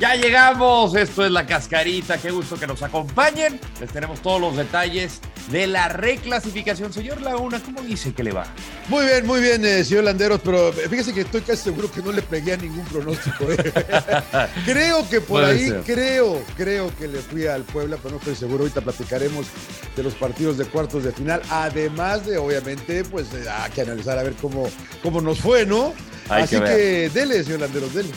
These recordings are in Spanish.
Ya llegamos, esto es la cascarita, qué gusto que nos acompañen. Les tenemos todos los detalles de la reclasificación. Señor Laguna, ¿cómo dice que le va? Muy bien, muy bien, eh, señor Landeros, pero fíjese que estoy casi seguro que no le pegué a ningún pronóstico. eh. creo que por Puede ahí, ser. creo, creo que le fui al Puebla, pero no estoy seguro. Ahorita platicaremos de los partidos de cuartos de final, además de, obviamente, pues eh, hay que analizar a ver cómo, cómo nos fue, ¿no? Hay Así que dele, señor Landeros, dele.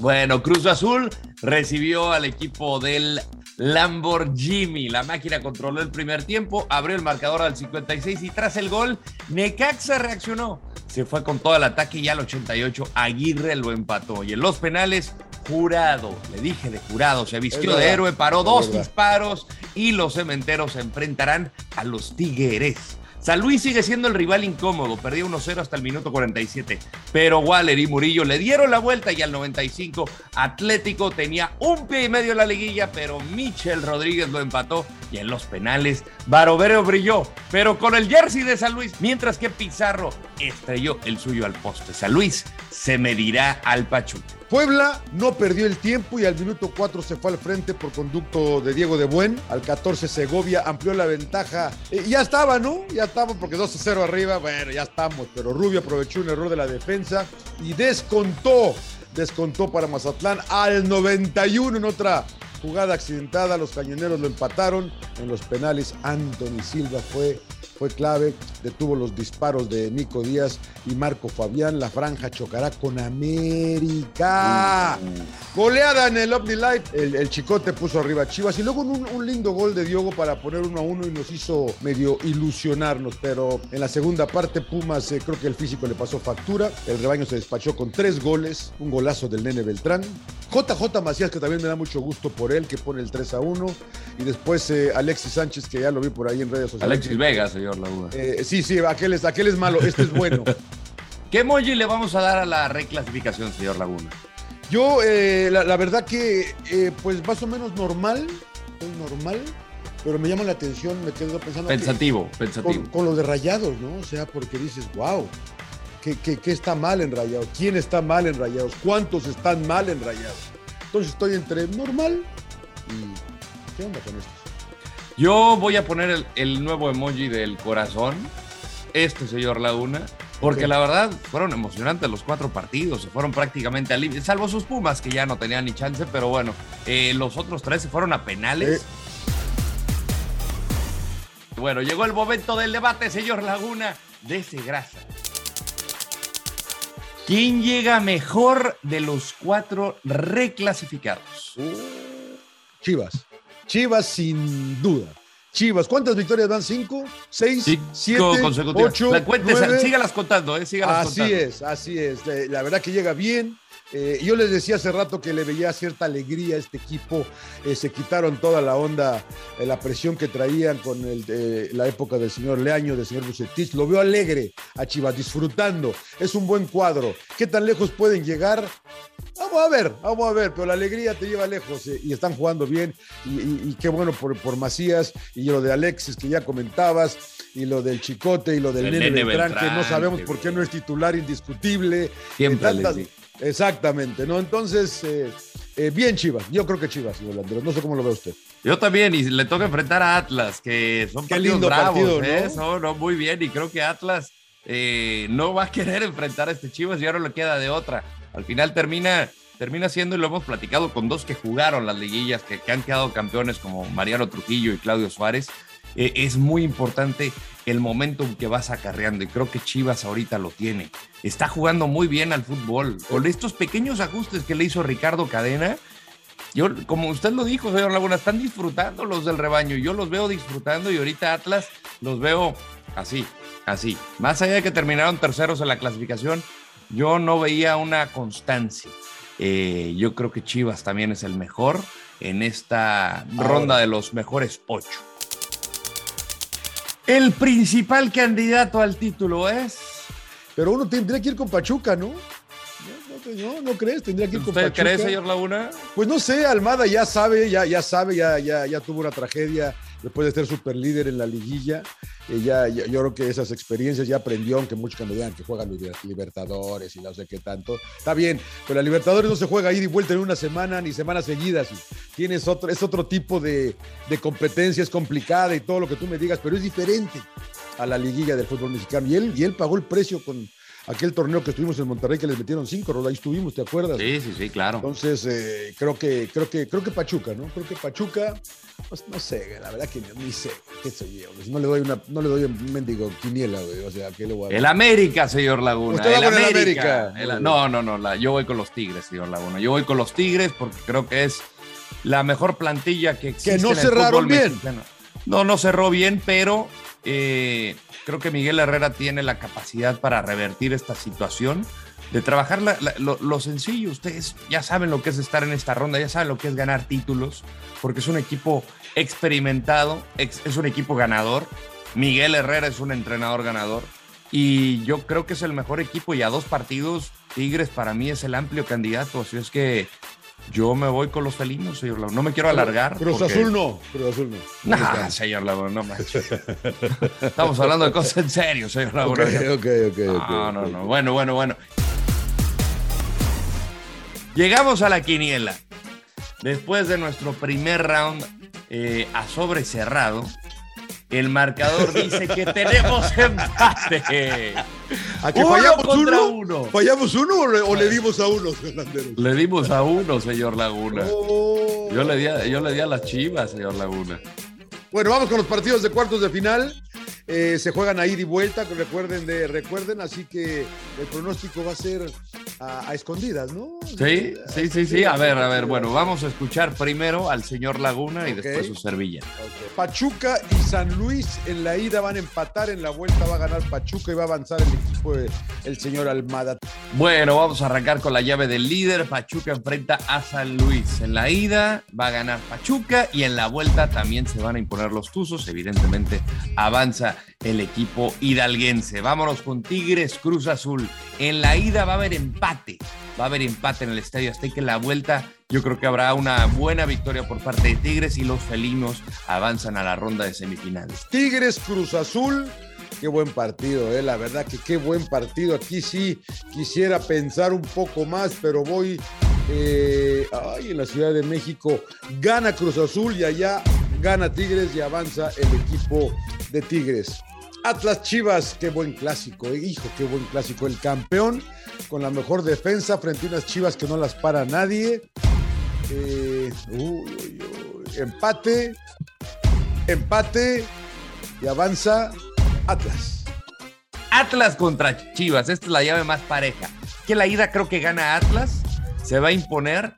Bueno, Cruz Azul recibió al equipo del Lamborghini. La máquina controló el primer tiempo, abrió el marcador al 56 y tras el gol, Necaxa reaccionó. Se fue con todo el ataque y al 88 Aguirre lo empató. Y en los penales, Jurado, le dije de Jurado, se vistió de héroe, paró dos disparos y los cementeros se enfrentarán a los Tigres. San Luis sigue siendo el rival incómodo, perdió 1-0 hasta el minuto 47, pero Waller y Murillo le dieron la vuelta y al 95 Atlético tenía un pie y medio en la liguilla, pero Michel Rodríguez lo empató y en los penales Barovero brilló, pero con el jersey de San Luis, mientras que Pizarro estrelló el suyo al poste. San Luis se medirá al Pachuca. Puebla no perdió el tiempo y al minuto 4 se fue al frente por conducto de Diego de Buen. Al 14 Segovia amplió la ventaja. Ya estaba, ¿no? Ya estaba porque 2 0 arriba. Bueno, ya estamos. Pero Rubio aprovechó un error de la defensa y descontó. Descontó para Mazatlán al 91 en otra jugada accidentada. Los cañoneros lo empataron. En los penales, Anthony Silva fue fue clave, detuvo los disparos de Nico Díaz y Marco Fabián. La franja chocará con América. Goleada en el Omni Light. El, el Chicote puso arriba a Chivas y luego un, un lindo gol de Diogo para poner uno a uno y nos hizo medio ilusionarnos. Pero en la segunda parte, Pumas, eh, creo que el físico le pasó factura. El rebaño se despachó con tres goles. Un golazo del Nene Beltrán. JJ Macías, que también me da mucho gusto por él, que pone el 3 a 1. Y después eh, Alexis Sánchez, que ya lo vi por ahí en redes sociales. Alexis Vega, señor Laguna. Eh, sí, sí, aquel es, aquel es malo, este es bueno. ¿Qué emoji le vamos a dar a la reclasificación, señor Laguna? Yo, eh, la, la verdad que, eh, pues más o menos normal, es normal, pero me llama la atención, me quedo pensando que- Pensativo, pensativo. con, con lo de rayados, ¿no? O sea, porque dices, wow, ¿qué, qué, qué está mal en rayados? ¿Quién está mal en rayados? ¿Cuántos están mal en rayados? Entonces estoy entre normal y... ¿Qué onda con esto? Yo voy a poner el, el nuevo emoji del corazón, este señor Laguna, porque la verdad fueron emocionantes los cuatro partidos, se fueron prácticamente al límite, salvo sus Pumas que ya no tenían ni chance, pero bueno, eh, los otros tres se fueron a penales. Eh. Bueno, llegó el momento del debate, señor Laguna, de grasa. ¿Quién llega mejor de los cuatro reclasificados? Chivas. Chivas sin duda. Chivas, ¿cuántas victorias van? ¿Cinco? ¿Seis? Cinco ¿Siete? consecutivas. ¿Ocho? La nueve? sígalas contando, eh, sígalas Así contando. es, así es. La verdad que llega bien. Eh, yo les decía hace rato que le veía cierta alegría a este equipo. Eh, se quitaron toda la onda, eh, la presión que traían con el, la época del señor Leaño, del señor Bucetich. Lo veo alegre a Chivas, disfrutando. Es un buen cuadro. ¿Qué tan lejos pueden llegar? Vamos a ver, vamos a ver, pero la alegría te lleva lejos eh, y están jugando bien y, y- y qué bueno por, por Macías y lo de Alexis que ya comentabas y lo del Chicote y lo del El Nene, Nene Beltrán, que no sabemos por qué no es titular indiscutible. Siempre Eh, tantas- les digo. Exactamente, ¿no? Entonces, eh, eh, bien Chivas, yo creo que Chivas, señor no sé cómo lo ve usted. Yo también, y le toca enfrentar a Atlas, que son Qué partidos lindo bravos, partido, ¿no? ¿eh? Son, no, muy bien, y creo que Atlas eh, no va a querer enfrentar a este Chivas y ahora le queda de otra. Al final termina, termina siendo, y lo hemos platicado con dos que jugaron las liguillas, que, que han quedado campeones como Mariano Trujillo y Claudio Suárez. Eh, es muy importante el momentum que vas acarreando y creo que Chivas ahorita lo tiene. Está jugando muy bien al fútbol. Con estos pequeños ajustes que le hizo Ricardo Cadena, yo, como usted lo dijo, señor Laguna, están disfrutando los del rebaño. Yo los veo disfrutando y ahorita Atlas los veo así, así. Más allá de que terminaron terceros en la clasificación, yo no veía una constancia. Eh, yo creo que Chivas también es el mejor en esta ronda de los mejores ocho. El principal candidato al título es. Pero uno tendría que ir con Pachuca, ¿no? No, no, no, ¿no crees? Tendría que ir con ¿Usted Pachuca. cree, señor Laguna? Pues no sé, Almada ya sabe, ya, ya sabe, ya, ya, ya tuvo una tragedia después de ser super líder en la liguilla. Ya, yo creo que esas experiencias ya aprendió, aunque muchos que me digan que juegan Libertadores y no sé qué tanto. Está bien, pero la Libertadores no se juega ir y vuelta en una semana ni semanas seguidas. Tienes otro, es otro tipo de, de competencia, es complicada y todo lo que tú me digas, pero es diferente a la liguilla del fútbol mexicano. Y él, y él pagó el precio con, aquel torneo que estuvimos en Monterrey que les metieron cinco, Roda, ahí estuvimos, ¿te acuerdas? Sí, sí, sí, claro. Entonces, eh, creo que, creo que, creo que Pachuca, ¿no? Creo que Pachuca, pues, no sé, la verdad que ni sé, qué soy yo. No le doy una, no le doy un mendigo quiniela, güey. O sea, ¿qué le voy a El América, señor Laguna. ¿Usted el con América? no, no, no, yo voy con los Tigres, señor Laguna. Yo voy con los Tigres porque creo que es la mejor plantilla que existe. Que no en el cerraron bien. mexicano. No, no cerró bien, pero eh, creo que Miguel Herrera tiene la capacidad para revertir esta situación, de trabajar lo sencillo. Ustedes ya saben lo que es estar en esta ronda, ya saben lo que es ganar títulos, porque es un equipo experimentado, ex- es un equipo ganador. Miguel Herrera es un entrenador ganador. Y yo creo que es el mejor equipo y a dos partidos, Tigres para mí es el amplio candidato. Así es que yo me voy con los felinos, señor Laguna. No me quiero alargar. Cruz porque- Azul no, Cruz Azul no. Nah, señor Laguna, no manches. Estamos hablando de cosas en serio, señor Laguna. ok, ok, ok. No, no, no. Bueno, bueno, bueno. Llegamos a la quiniela. Después de nuestro primer round eh, a sobre cerrado, el marcador dice que tenemos empate. ¿A que Uno fallamos contra uno? uno. ¿Fallamos uno o le, o le dimos a uno, Fernandero? Le dimos a uno, señor Laguna. Oh. Yo le di a, yo le di a las chivas, señor Laguna. Bueno, vamos con los partidos de cuartos de final. Eh, se juegan a ir y vuelta, que recuerden, de, recuerden, así que el pronóstico va a ser a, a escondidas, ¿no? Sí, sí, sí, sí. A ver, a ver. Bueno, vamos a escuchar primero al señor Laguna y después su servilla. Ok. Pachuca y San Luis en la ida van a empatar, en la vuelta va a ganar Pachuca y va a avanzar el equipo del señor Almada. Bueno, vamos a arrancar con la llave del líder. Pachuca enfrenta a San Luis. En la ida va a ganar Pachuca y en la vuelta también se van a imponer los Tuzos. Evidentemente avanza el equipo hidalguense. Vámonos con Tigres Cruz Azul. En la ida va a haber empate. Va a haber empate en el Estadio Azteca. La vuelta yo creo que habrá una buena victoria por parte de Tigres y los felinos avanzan a la ronda de semifinales. Tigres Cruz Azul. Qué buen partido, eh. la verdad que qué buen partido. Aquí sí quisiera pensar un poco más, pero voy eh, ay, en la Ciudad de México. Gana Cruz Azul y allá gana Tigres y avanza el equipo de Tigres. Atlas Chivas, qué buen clásico, hijo, qué buen clásico. El campeón con la mejor defensa frente a unas Chivas que no las para nadie. Eh, uy, uy, uy. Empate, empate y avanza Atlas. Atlas contra Chivas, esta es la llave más pareja. Que la ida creo que gana Atlas, se va a imponer,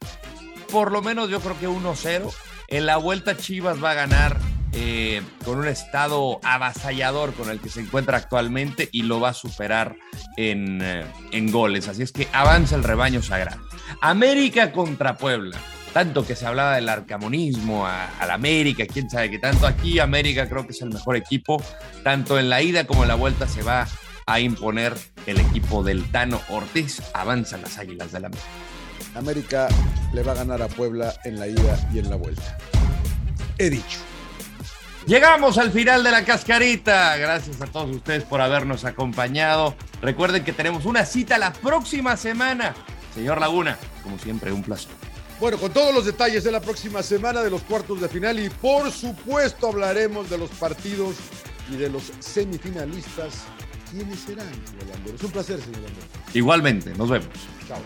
por lo menos yo creo que 1-0. En la vuelta Chivas va a ganar eh, con un estado avasallador con el que se encuentra actualmente y lo va a superar en, eh, en goles. Así es que avanza el rebaño sagrado. América contra Puebla. Tanto que se hablaba del arcamonismo al América, quién sabe qué tanto. Aquí América creo que es el mejor equipo. Tanto en la ida como en la vuelta se va a imponer el equipo del Tano Ortiz. Avanzan las Águilas del América. América le va a ganar a Puebla en la ida y en la vuelta. He dicho. Llegamos al final de la cascarita. Gracias a todos ustedes por habernos acompañado. Recuerden que tenemos una cita la próxima semana. Señor Laguna, como siempre, un placer. Bueno, con todos los detalles de la próxima semana de los cuartos de final y por supuesto hablaremos de los partidos y de los semifinalistas. ¿Quiénes serán, señor Landero? Es un placer, señor Landero. Igualmente, nos vemos. Chao.